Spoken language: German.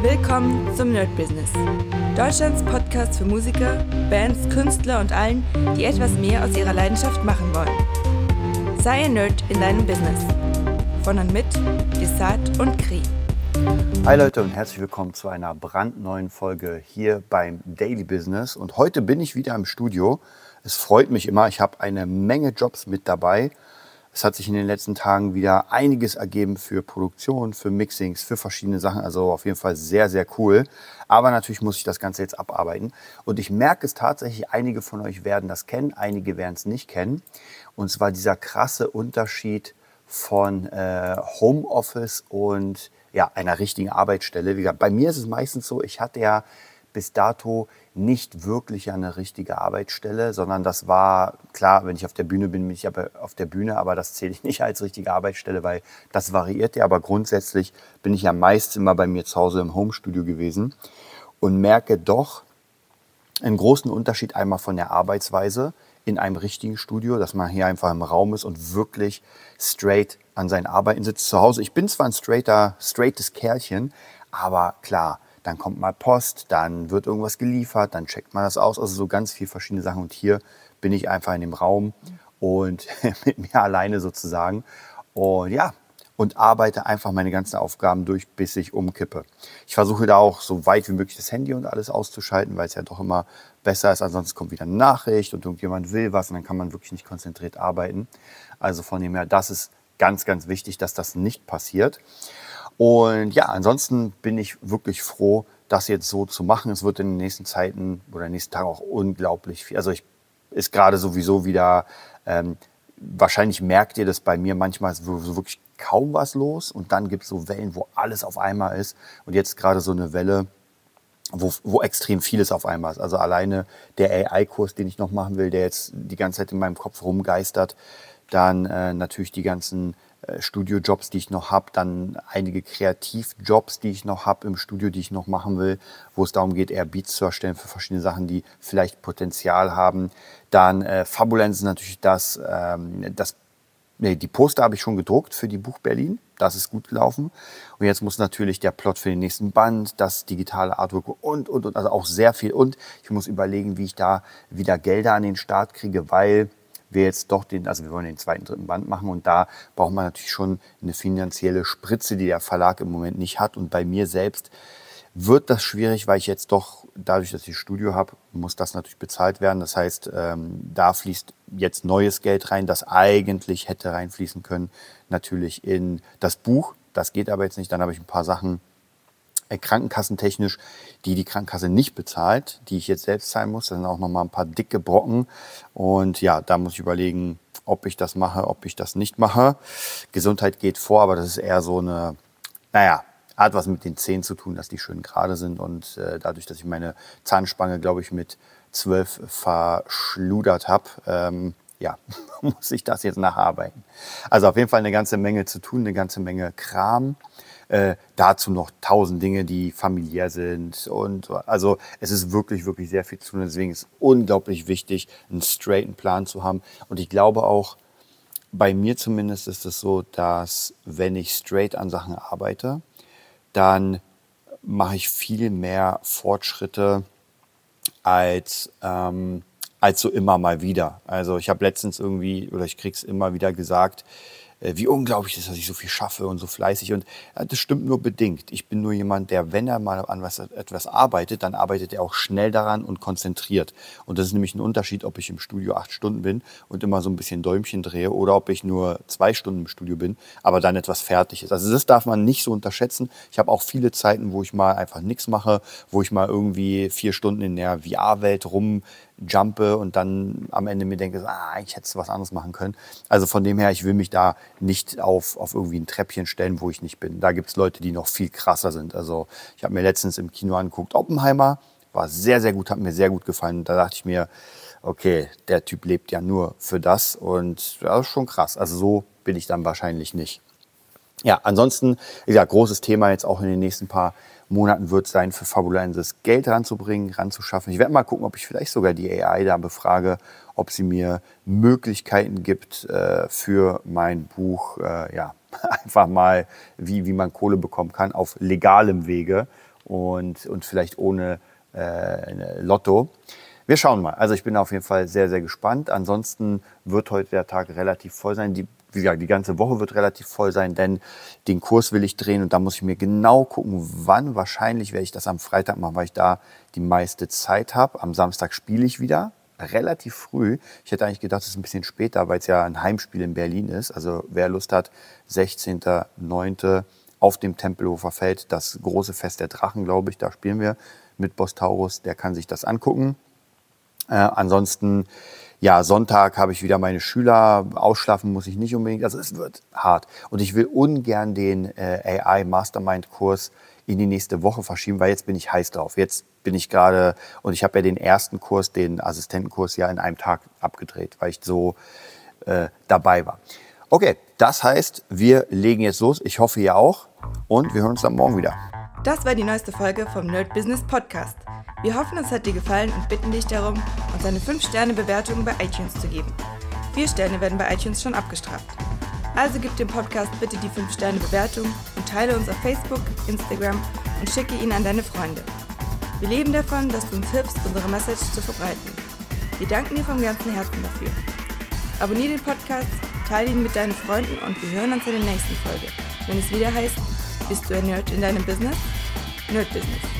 Willkommen zum Nerd Business. Deutschlands Podcast für Musiker, Bands, Künstler und allen, die etwas mehr aus ihrer Leidenschaft machen wollen. Sei ein Nerd in deinem Business. Von und mit Desart und Kri. Hi Leute und herzlich willkommen zu einer brandneuen Folge hier beim Daily Business. Und heute bin ich wieder im Studio. Es freut mich immer. Ich habe eine Menge Jobs mit dabei es hat sich in den letzten Tagen wieder einiges ergeben für Produktion, für Mixings, für verschiedene Sachen. Also auf jeden Fall sehr, sehr cool. Aber natürlich muss ich das Ganze jetzt abarbeiten. Und ich merke es tatsächlich, einige von euch werden das kennen, einige werden es nicht kennen. Und zwar dieser krasse Unterschied von äh, Homeoffice und ja, einer richtigen Arbeitsstelle. Wie gesagt, bei mir ist es meistens so, ich hatte ja bis dato nicht wirklich eine richtige Arbeitsstelle, sondern das war, klar, wenn ich auf der Bühne bin, bin ich aber auf der Bühne, aber das zähle ich nicht als richtige Arbeitsstelle, weil das variiert ja. Aber grundsätzlich bin ich ja meist immer bei mir zu Hause im Homestudio gewesen und merke doch einen großen Unterschied einmal von der Arbeitsweise in einem richtigen Studio, dass man hier einfach im Raum ist und wirklich straight an seinen Arbeiten sitzt. Zu Hause, ich bin zwar ein straighter, straightes Kerlchen, aber klar, dann kommt mal Post, dann wird irgendwas geliefert, dann checkt man das aus. Also so ganz viele verschiedene Sachen. Und hier bin ich einfach in dem Raum und mit mir alleine sozusagen. Und ja, und arbeite einfach meine ganzen Aufgaben durch, bis ich umkippe. Ich versuche da auch so weit wie möglich das Handy und alles auszuschalten, weil es ja doch immer besser ist. Ansonsten kommt wieder eine Nachricht und irgendjemand will was und dann kann man wirklich nicht konzentriert arbeiten. Also von dem her, das ist ganz, ganz wichtig, dass das nicht passiert. Und ja, ansonsten bin ich wirklich froh, das jetzt so zu machen. Es wird in den nächsten Zeiten oder in den nächsten Tagen auch unglaublich viel. Also ich ist gerade sowieso wieder, ähm, wahrscheinlich merkt ihr das bei mir, manchmal so wirklich kaum was los und dann gibt es so Wellen, wo alles auf einmal ist. Und jetzt gerade so eine Welle, wo, wo extrem vieles auf einmal ist. Also alleine der AI-Kurs, den ich noch machen will, der jetzt die ganze Zeit in meinem Kopf rumgeistert. Dann äh, natürlich die ganzen Studiojobs, die ich noch habe, dann einige Kreativjobs, die ich noch habe im Studio, die ich noch machen will, wo es darum geht, eher Beats zu erstellen für verschiedene Sachen, die vielleicht Potenzial haben. Dann äh, Fabulenz natürlich das, ähm, das nee, die Poster habe ich schon gedruckt für die Buch Berlin. Das ist gut gelaufen. Und jetzt muss natürlich der Plot für den nächsten Band, das digitale Artwork und, und, und, also auch sehr viel. Und ich muss überlegen, wie ich da wieder Gelder an den Start kriege, weil wir jetzt doch den, also wir wollen den zweiten, dritten Band machen und da braucht man natürlich schon eine finanzielle Spritze, die der Verlag im Moment nicht hat. Und bei mir selbst wird das schwierig, weil ich jetzt doch, dadurch, dass ich Studio habe, muss das natürlich bezahlt werden. Das heißt, ähm, da fließt jetzt neues Geld rein, das eigentlich hätte reinfließen können, natürlich in das Buch. Das geht aber jetzt nicht. Dann habe ich ein paar Sachen krankenkassentechnisch, die die Krankenkasse nicht bezahlt, die ich jetzt selbst zahlen muss. Das sind auch nochmal ein paar dicke Brocken. Und ja, da muss ich überlegen, ob ich das mache, ob ich das nicht mache. Gesundheit geht vor, aber das ist eher so eine, naja, hat was mit den Zähnen zu tun, dass die schön gerade sind. Und äh, dadurch, dass ich meine Zahnspange, glaube ich, mit zwölf verschludert habe, ähm, ja, muss ich das jetzt nacharbeiten. Also auf jeden Fall eine ganze Menge zu tun, eine ganze Menge Kram. Äh, dazu noch tausend Dinge, die familiär sind. Und also es ist wirklich, wirklich sehr viel zu tun. Deswegen ist es unglaublich wichtig, einen straighten Plan zu haben. Und ich glaube auch, bei mir zumindest ist es so, dass wenn ich straight an Sachen arbeite, dann mache ich viel mehr Fortschritte als, ähm, als so immer mal wieder. Also ich habe letztens irgendwie, oder ich kriege es immer wieder gesagt, wie unglaublich es ist, dass ich so viel schaffe und so fleißig. Und das stimmt nur bedingt. Ich bin nur jemand, der, wenn er mal an was, etwas arbeitet, dann arbeitet er auch schnell daran und konzentriert. Und das ist nämlich ein Unterschied, ob ich im Studio acht Stunden bin und immer so ein bisschen Däumchen drehe oder ob ich nur zwei Stunden im Studio bin, aber dann etwas fertig ist. Also das darf man nicht so unterschätzen. Ich habe auch viele Zeiten, wo ich mal einfach nichts mache, wo ich mal irgendwie vier Stunden in der VR-Welt rum jumpe und dann am Ende mir denke, ah, hättest du was anderes machen können. Also von dem her, ich will mich da nicht auf, auf irgendwie ein Treppchen stellen, wo ich nicht bin. Da gibt es Leute, die noch viel krasser sind. Also ich habe mir letztens im Kino angeguckt, Oppenheimer, war sehr, sehr gut, hat mir sehr gut gefallen. Da dachte ich mir, okay, der Typ lebt ja nur für das und das ist schon krass. Also so bin ich dann wahrscheinlich nicht. Ja, ansonsten, gesagt, großes Thema jetzt auch in den nächsten paar Monaten wird sein, für Fabulensis Geld ranzubringen, ranzuschaffen. Ich werde mal gucken, ob ich vielleicht sogar die AI da befrage, ob sie mir Möglichkeiten gibt äh, für mein Buch, äh, ja, einfach mal, wie, wie man Kohle bekommen kann auf legalem Wege und, und vielleicht ohne äh, Lotto. Wir schauen mal. Also ich bin auf jeden Fall sehr, sehr gespannt. Ansonsten wird heute der Tag relativ voll sein. Die, wie gesagt, die ganze Woche wird relativ voll sein, denn den Kurs will ich drehen und da muss ich mir genau gucken, wann. Wahrscheinlich werde ich das am Freitag machen, weil ich da die meiste Zeit habe. Am Samstag spiele ich wieder relativ früh. Ich hätte eigentlich gedacht, es ist ein bisschen später, weil es ja ein Heimspiel in Berlin ist. Also wer Lust hat, 16.09. auf dem Tempelhofer Feld, das große Fest der Drachen, glaube ich, da spielen wir mit Bostaurus, der kann sich das angucken. Äh, ansonsten, ja, Sonntag habe ich wieder meine Schüler. Ausschlafen muss ich nicht unbedingt. Also es wird hart. Und ich will ungern den äh, AI Mastermind Kurs in die nächste Woche verschieben, weil jetzt bin ich heiß drauf. Jetzt bin ich gerade, und ich habe ja den ersten Kurs, den Assistentenkurs, ja in einem Tag abgedreht, weil ich so äh, dabei war. Okay, das heißt, wir legen jetzt los. Ich hoffe, ihr auch. Und wir hören uns dann morgen wieder. Das war die neueste Folge vom Nerd Business Podcast. Wir hoffen, es hat dir gefallen und bitten dich darum, uns eine 5-Sterne-Bewertung bei iTunes zu geben. Vier Sterne werden bei iTunes schon abgestraft. Also gib dem Podcast bitte die 5-Sterne-Bewertung und teile uns auf Facebook, Instagram und schicke ihn an deine Freunde. Wir leben davon, dass du uns hilfst, unsere Message zu verbreiten. Wir danken dir vom ganzen Herzen dafür. Abonnier den Podcast, teile ihn mit deinen Freunden und wir hören uns in der nächsten Folge, wenn es wieder heißt, bist du ein Nerd in deinem Business? Nerd Business.